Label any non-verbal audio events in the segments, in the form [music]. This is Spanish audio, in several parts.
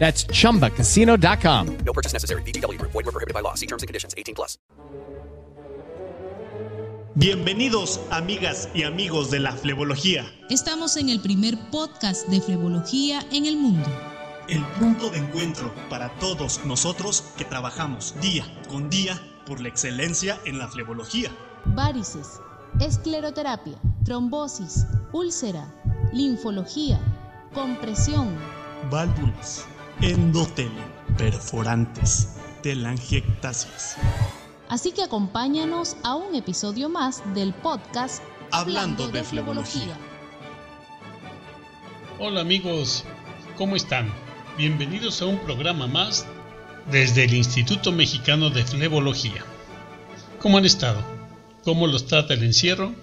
That's chumbacasino.com. No purchase necessary. VGW Group. Void were prohibited by law. See terms and conditions. 18 plus. Bienvenidos, amigas y amigos de la flebología. Estamos en el primer podcast de flebología en el mundo. El punto de encuentro para todos nosotros que trabajamos día con día por la excelencia en la flebología. Varices, escleroterapia, trombosis, úlcera, linfología, compresión, Válvulas, endotelium, perforantes, telangiectasias. Así que acompáñanos a un episodio más del podcast Hablando de flebología. Hola amigos, ¿cómo están? Bienvenidos a un programa más desde el Instituto Mexicano de Flebología. ¿Cómo han estado? ¿Cómo los trata el encierro?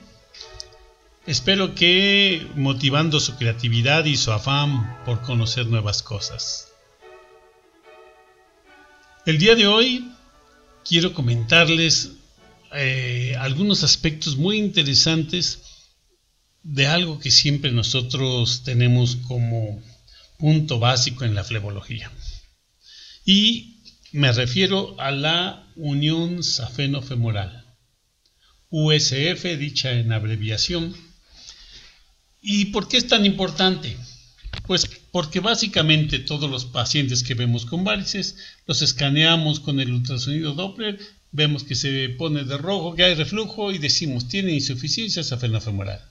Espero que motivando su creatividad y su afán por conocer nuevas cosas. El día de hoy quiero comentarles eh, algunos aspectos muy interesantes de algo que siempre nosotros tenemos como punto básico en la flebología. Y me refiero a la unión safeno-femoral, USF, dicha en abreviación. ¿Y por qué es tan importante? Pues porque básicamente todos los pacientes que vemos con varices los escaneamos con el ultrasonido Doppler, vemos que se pone de rojo, que hay reflujo y decimos tiene insuficiencia safenofemoral.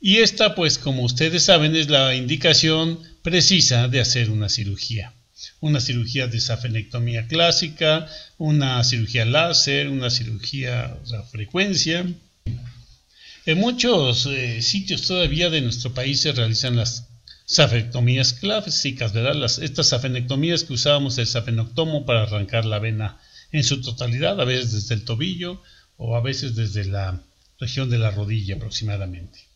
Y esta, pues como ustedes saben, es la indicación precisa de hacer una cirugía. Una cirugía de safenectomía clásica, una cirugía láser, una cirugía a frecuencia. En muchos eh, sitios todavía de nuestro país se realizan las safenectomías clásicas, ¿verdad? Las, estas safenectomías que usábamos el safenoctomo para arrancar la vena en su totalidad, a veces desde el tobillo o a veces desde la región de la rodilla aproximadamente.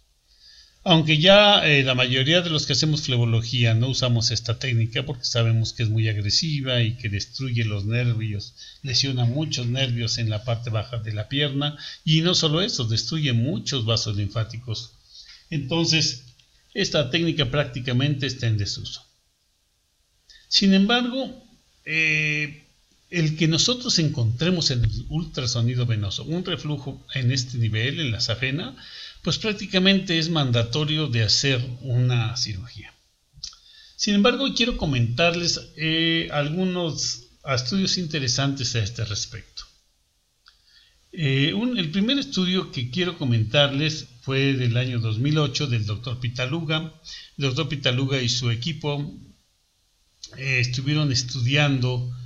Aunque ya eh, la mayoría de los que hacemos flebología no usamos esta técnica porque sabemos que es muy agresiva y que destruye los nervios, lesiona muchos nervios en la parte baja de la pierna y no solo eso, destruye muchos vasos linfáticos. Entonces, esta técnica prácticamente está en desuso. Sin embargo, eh, el que nosotros encontremos en el ultrasonido venoso un reflujo en este nivel, en la safena, pues prácticamente es mandatorio de hacer una cirugía. Sin embargo, quiero comentarles eh, algunos estudios interesantes a este respecto. Eh, el primer estudio que quiero comentarles fue del año 2008 del doctor Pitaluga. El doctor Pitaluga y su equipo eh, estuvieron estudiando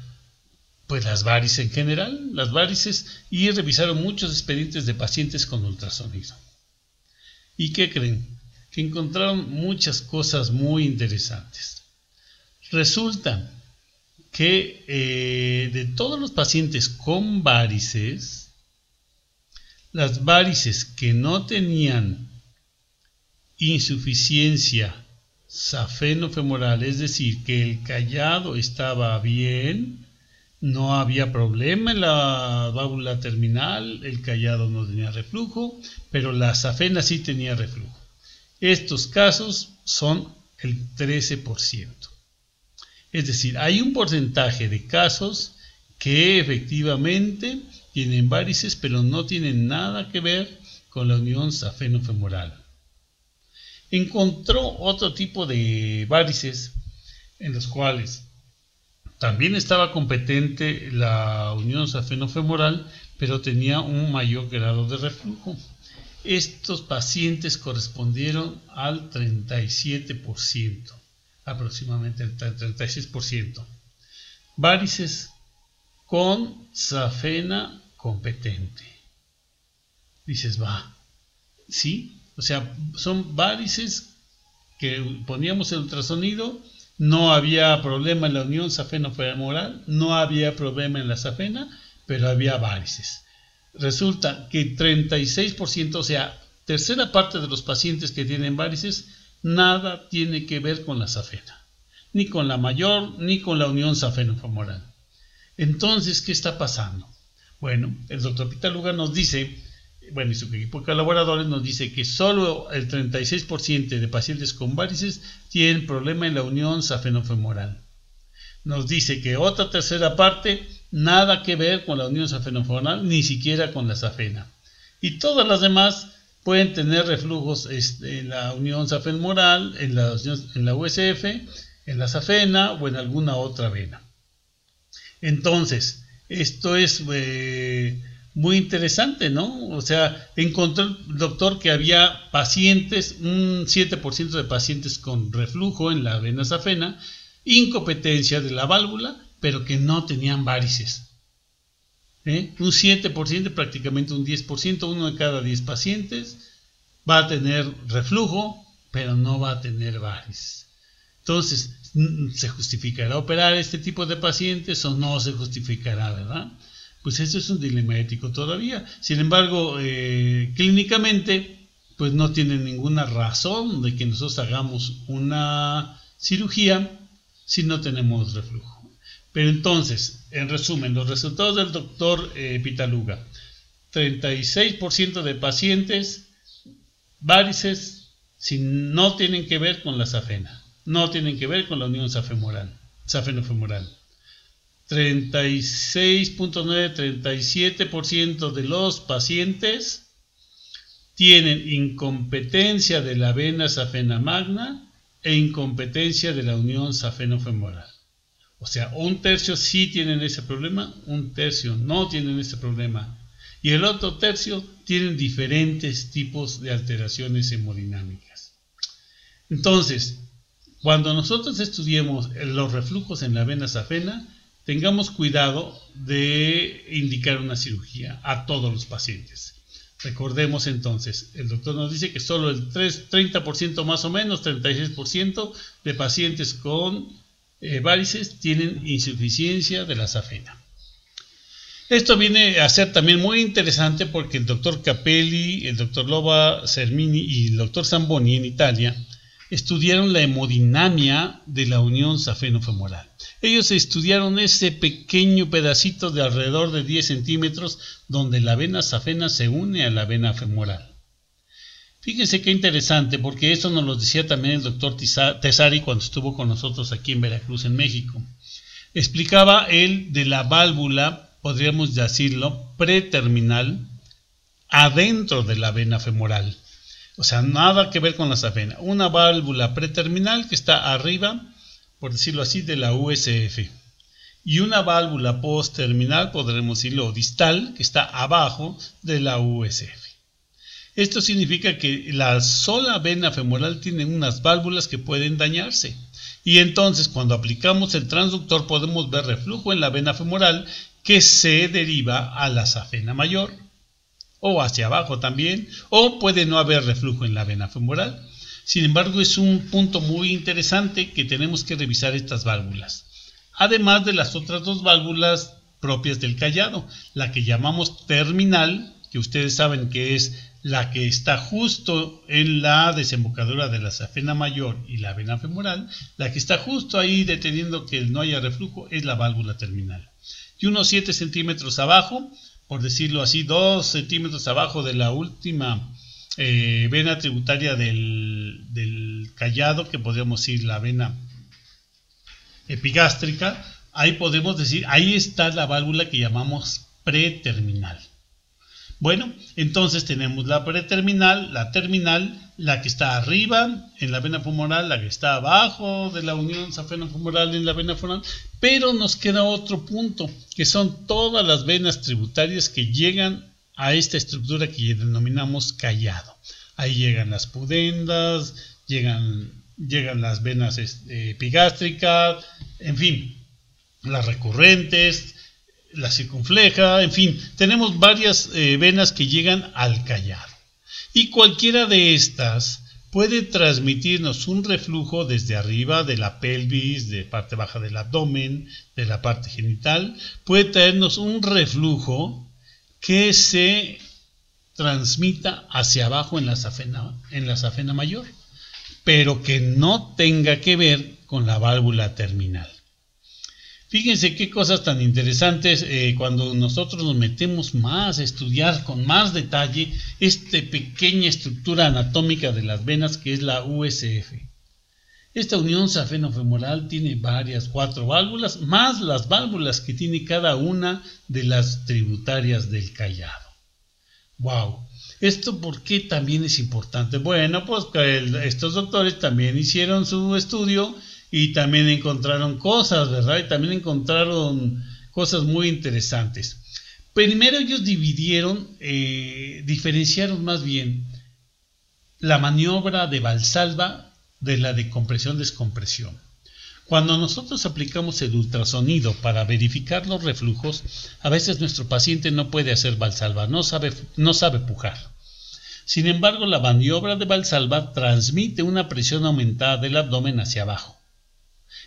pues las varices en general, las varices, y revisaron muchos expedientes de pacientes con ultrasonido. ¿Y qué creen? Que encontraron muchas cosas muy interesantes. Resulta que eh, de todos los pacientes con varices, las varices que no tenían insuficiencia safenofemoral, es decir, que el callado estaba bien, no había problema en la válvula terminal, el callado no tenía reflujo, pero la safena sí tenía reflujo. Estos casos son el 13%. Es decir, hay un porcentaje de casos que efectivamente tienen varices, pero no tienen nada que ver con la unión safeno-femoral. Encontró otro tipo de varices en los cuales también estaba competente la unión safenofemoral, pero tenía un mayor grado de reflujo. Estos pacientes correspondieron al 37%, aproximadamente el 36%. Varices con safena competente. Dices, va, ¿sí? O sea, son varices que poníamos el ultrasonido, no había problema en la unión safeno-femoral, no había problema en la safena, pero había varices. Resulta que 36%, o sea, tercera parte de los pacientes que tienen varices, nada tiene que ver con la safena, ni con la mayor, ni con la unión safeno-femoral. Entonces, ¿qué está pasando? Bueno, el doctor Pitaluga nos dice bueno, y su equipo de colaboradores nos dice que solo el 36% de pacientes con varices tienen problema en la unión safenofemoral. Nos dice que otra tercera parte nada que ver con la unión safenofemoral, ni siquiera con la safena. Y todas las demás pueden tener reflujos este, en la unión safenomoral, en en la USF, en la safena o en alguna otra vena. Entonces, esto es... Eh, muy interesante, ¿no? O sea, encontró el doctor que había pacientes, un 7% de pacientes con reflujo en la vena safena, incompetencia de la válvula, pero que no tenían varices. ¿Eh? Un 7%, prácticamente un 10%, uno de cada 10 pacientes va a tener reflujo, pero no va a tener varices. Entonces, ¿se justificará operar este tipo de pacientes o no se justificará, verdad? pues eso es un dilema ético todavía. Sin embargo, eh, clínicamente, pues no tiene ninguna razón de que nosotros hagamos una cirugía si no tenemos reflujo. Pero entonces, en resumen, los resultados del doctor eh, Pitaluga. 36% de pacientes varices si no tienen que ver con la safena, no tienen que ver con la unión safenomoral. safenofemoral. 36.9-37% de los pacientes tienen incompetencia de la vena safena magna e incompetencia de la unión safeno-femoral. O sea, un tercio sí tienen ese problema, un tercio no tienen ese problema. Y el otro tercio tienen diferentes tipos de alteraciones hemodinámicas. Entonces, cuando nosotros estudiemos los reflujos en la vena safena, tengamos cuidado de indicar una cirugía a todos los pacientes. Recordemos entonces, el doctor nos dice que solo el 3, 30% más o menos, 36% de pacientes con eh, varices tienen insuficiencia de la safena. Esto viene a ser también muy interesante porque el doctor Capelli, el doctor Loba Sermini y el doctor Zamboni en Italia estudiaron la hemodinamia de la unión safeno-femoral. Ellos estudiaron ese pequeño pedacito de alrededor de 10 centímetros donde la vena safena se une a la vena femoral. Fíjense qué interesante, porque eso nos lo decía también el doctor Tesari cuando estuvo con nosotros aquí en Veracruz, en México. Explicaba él de la válvula, podríamos decirlo, preterminal, adentro de la vena femoral. O sea, nada que ver con la safena. Una válvula preterminal que está arriba, por decirlo así, de la USF. Y una válvula post-terminal, podremos decirlo, distal, que está abajo de la USF. Esto significa que la sola vena femoral tiene unas válvulas que pueden dañarse. Y entonces cuando aplicamos el transductor podemos ver reflujo en la vena femoral que se deriva a la safena mayor o hacia abajo también, o puede no haber reflujo en la vena femoral. Sin embargo, es un punto muy interesante que tenemos que revisar estas válvulas. Además de las otras dos válvulas propias del callado, la que llamamos terminal, que ustedes saben que es la que está justo en la desembocadura de la safena mayor y la vena femoral, la que está justo ahí deteniendo que no haya reflujo es la válvula terminal. Y unos 7 centímetros abajo por decirlo así, dos centímetros abajo de la última eh, vena tributaria del, callado, que podríamos decir la vena epigástrica, ahí podemos decir, ahí está la válvula que llamamos preterminal. Bueno, entonces tenemos la preterminal, la terminal, la que está arriba en la vena femoral, la que está abajo de la unión safeno-femoral en la vena femoral, pero nos queda otro punto, que son todas las venas tributarias que llegan a esta estructura que denominamos callado. Ahí llegan las pudendas, llegan, llegan las venas este, epigástricas, en fin, las recurrentes, la circunfleja, en fin, tenemos varias eh, venas que llegan al callado. Y cualquiera de estas puede transmitirnos un reflujo desde arriba de la pelvis, de parte baja del abdomen, de la parte genital, puede traernos un reflujo que se transmita hacia abajo en la safena, en la safena mayor, pero que no tenga que ver con la válvula terminal. Fíjense qué cosas tan interesantes eh, cuando nosotros nos metemos más a estudiar con más detalle esta pequeña estructura anatómica de las venas que es la USF. Esta unión safeno-femoral tiene varias, cuatro válvulas, más las válvulas que tiene cada una de las tributarias del callado. ¡Wow! ¿Esto por qué también es importante? Bueno, pues estos doctores también hicieron su estudio y también encontraron cosas, ¿verdad? Y también encontraron cosas muy interesantes. Primero ellos dividieron, eh, diferenciaron más bien la maniobra de Valsalva de la de compresión-descompresión. Cuando nosotros aplicamos el ultrasonido para verificar los reflujos, a veces nuestro paciente no puede hacer Valsalva, no sabe, no sabe pujar. Sin embargo, la maniobra de Valsalva transmite una presión aumentada del abdomen hacia abajo.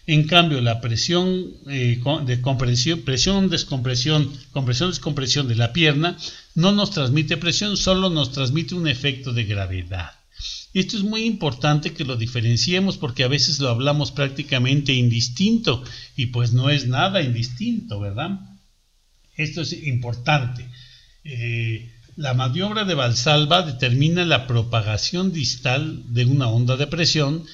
En cambio, la presión eh, de compresión, presión, descompresión, compresión, descompresión de la pierna no nos transmite presión, solo nos transmite un efecto de gravedad. Esto es muy importante que lo diferenciemos porque a veces lo hablamos prácticamente indistinto y pues no es nada indistinto, ¿verdad? Esto es importante. Eh, la maniobra de Valsalva determina la propagación distal de una onda de presión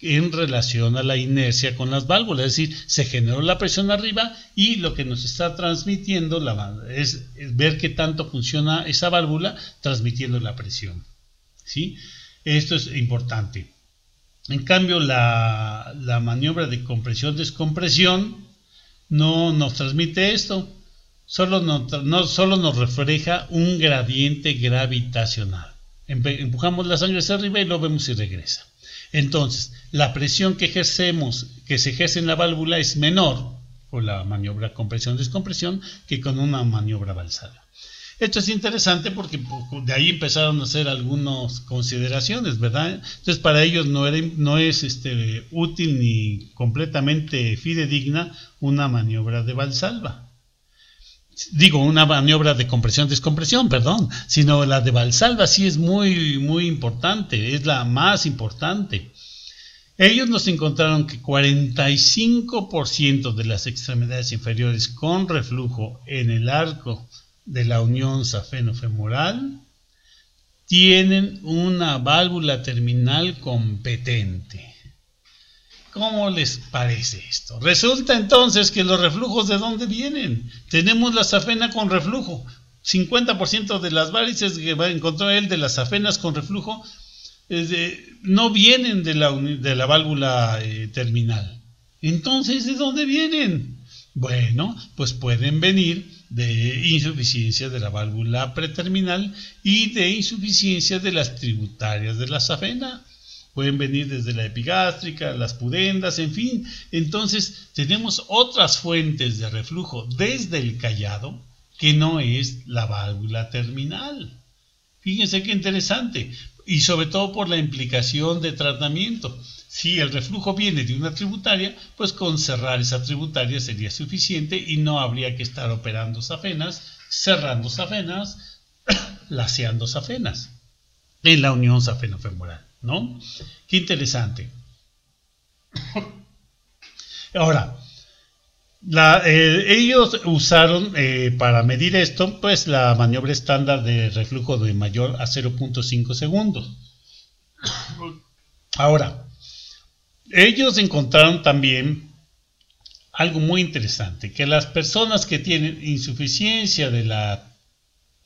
en relación a la inercia con las válvulas, es decir, se generó la presión arriba y lo que nos está transmitiendo la, es, ver qué tanto funciona esa válvula transmitiendo la presión. ¿sí? Esto es importante. En cambio, la, maniobra de compresión-descompresión no nos transmite esto, solo no, solo nos refleja un gradiente gravitacional. Empujamos la sangre hacia arriba y lo vemos y regresa. Entonces, la presión que ejercemos, que se ejerce en la válvula es menor con la maniobra compresión-descompresión que con una maniobra balsada. Esto es interesante porque pues, de ahí empezaron a hacer algunas consideraciones, ¿verdad? Entonces para ellos no, es este, útil ni completamente fidedigna una maniobra de Valsalva digo, una maniobra de compresión-descompresión, perdón, sino la de Valsalva sí es muy, muy importante, es la más importante. Ellos nos encontraron que 45% de las extremidades inferiores con reflujo en el arco de la unión safeno-femoral tienen una válvula terminal competente. ¿Cómo les parece esto? Resulta entonces que los reflujos de dónde vienen. Tenemos la safena con reflujo. 50% de las varices que encontró él de las safenas con reflujo no vienen de la, válvula eh, terminal. Entonces, ¿de dónde vienen? Bueno, pues pueden venir de insuficiencia de la válvula preterminal y de insuficiencia de las tributarias de la safena pueden venir desde la epigástrica, las pudendas, en fin. Entonces tenemos otras fuentes de reflujo desde el callado que no es la válvula terminal. Fíjense qué interesante. Y sobre todo por la implicación de tratamiento. Si el reflujo viene de una tributaria, pues con cerrar esa tributaria sería suficiente y no habría que estar operando safenas, cerrando safenas, [coughs] laseando safenas en la unión safenofemoral. ¿No? Qué interesante. Ahora, eh, ellos usaron eh, para medir esto, pues la maniobra estándar de reflujo de mayor a 0.5 segundos. Ahora, ellos encontraron también algo muy interesante, que las personas que tienen insuficiencia de la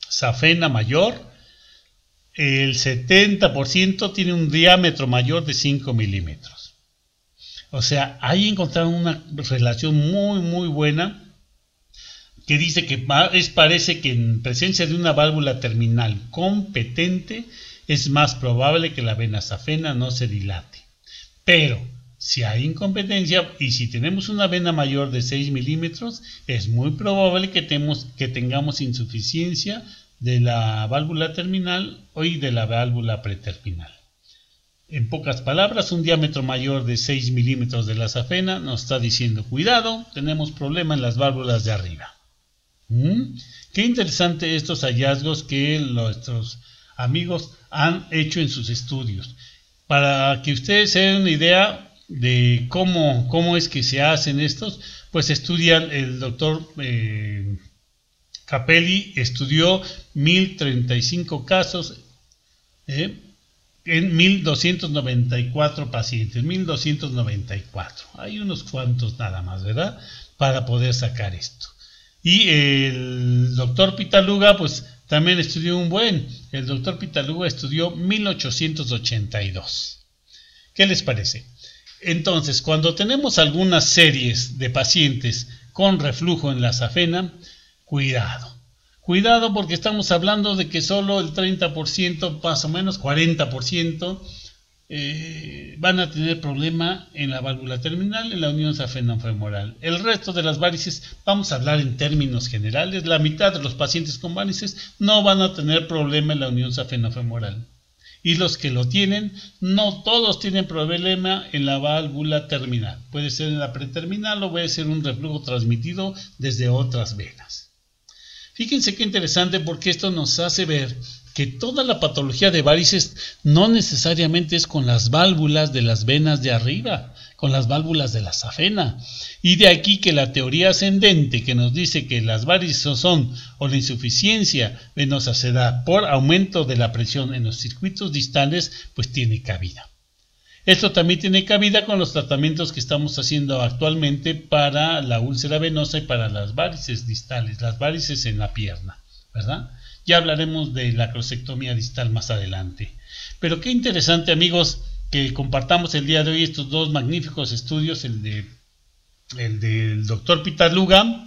safena mayor, el 70% tiene un diámetro mayor de 5 milímetros. O sea, ahí encontraron una relación muy, muy buena que dice que es, parece que en presencia de una válvula terminal competente es más probable que la vena safena no se dilate. Pero si hay incompetencia y si tenemos una vena mayor de 6 milímetros, es muy probable que, que tengamos insuficiencia de la válvula terminal o de la válvula preterminal. En pocas palabras, un diámetro mayor de 6 milímetros de la safena nos está diciendo, cuidado, tenemos problema en las válvulas de arriba. ¿Mm? Qué interesante estos hallazgos que nuestros amigos han hecho en sus estudios. Para que ustedes se den una idea de cómo, cómo es que se hacen estos, pues estudian el doctor eh, Capelli, estudió 1035 casos eh, en 1294 pacientes, 1294. Hay unos cuantos nada más, ¿verdad? Para poder sacar esto. Y el doctor Pitaluga, pues también estudió un buen. El doctor Pitaluga estudió 1882. ¿Qué les parece? Entonces, cuando tenemos algunas series de pacientes con reflujo en la safena, cuidado. Cuidado porque estamos hablando de que solo el 30%, más o menos 40%, eh, van a tener problema en la válvula terminal, en la unión safeno-femoral. El resto de las varices, vamos a hablar en términos generales, la mitad de los pacientes con varices no van a tener problema en la unión safeno-femoral. Y los que lo tienen, no todos tienen problema en la válvula terminal. Puede ser en la preterminal o puede ser un reflujo transmitido desde otras venas. Fíjense qué interesante porque esto nos hace ver que toda la patología de varices no necesariamente es con las válvulas de las venas de arriba, con las válvulas de la safena. Y de aquí que la teoría ascendente que nos dice que las varices son o la insuficiencia venosa se da por aumento de la presión en los circuitos distales, pues tiene cabida. Esto también tiene cabida con los tratamientos que estamos haciendo actualmente para la úlcera venosa y para las varices distales, las varices en la pierna, ¿verdad? Ya hablaremos de la crosectomía distal más adelante. Pero qué interesante amigos que compartamos el día de hoy estos dos magníficos estudios, el de el del doctor Pitaluga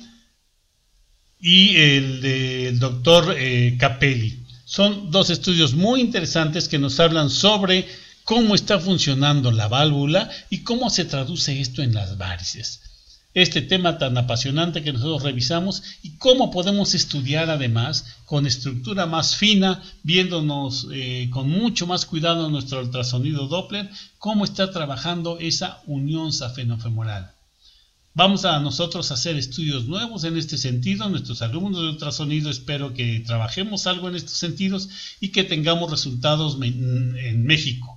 y el del doctor eh, Capelli. Son dos estudios muy interesantes que nos hablan sobre cómo está funcionando la válvula y cómo se traduce esto en las varices este tema tan apasionante que nosotros revisamos y cómo podemos estudiar además con estructura más fina, viéndonos eh, con mucho más cuidado nuestro ultrasonido Doppler, cómo está trabajando esa unión safenofemoral. Vamos a nosotros a hacer estudios nuevos en este sentido. Nuestros alumnos de ultrasonido espero que trabajemos algo en estos sentidos y que tengamos resultados en México.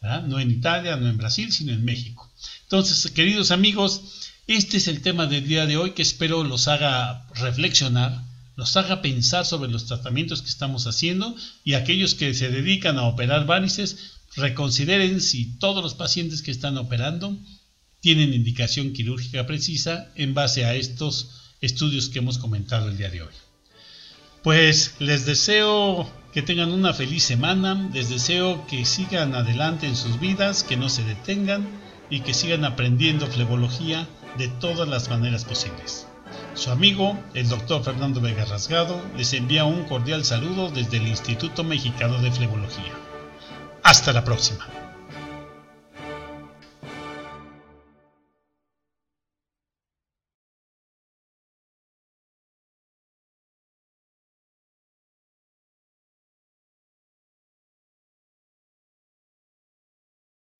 No en Italia, no en Brasil, sino en México. Entonces, queridos amigos, este es el tema del día de hoy que espero los haga reflexionar, los haga pensar sobre los tratamientos que estamos haciendo y aquellos que se dedican a operar varices reconsideren si todos los pacientes que están operando tienen indicación quirúrgica precisa en base a estos estudios que hemos comentado el día de hoy. Pues les deseo que tengan una feliz semana, les deseo que sigan adelante en sus vidas, que no se detengan y que sigan aprendiendo flebología de todas las maneras posibles. Su amigo, el doctor Fernando Vega Rasgado, les envía un cordial saludo desde el Instituto Mexicano de Flebología. Hasta la próxima.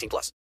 18 plus.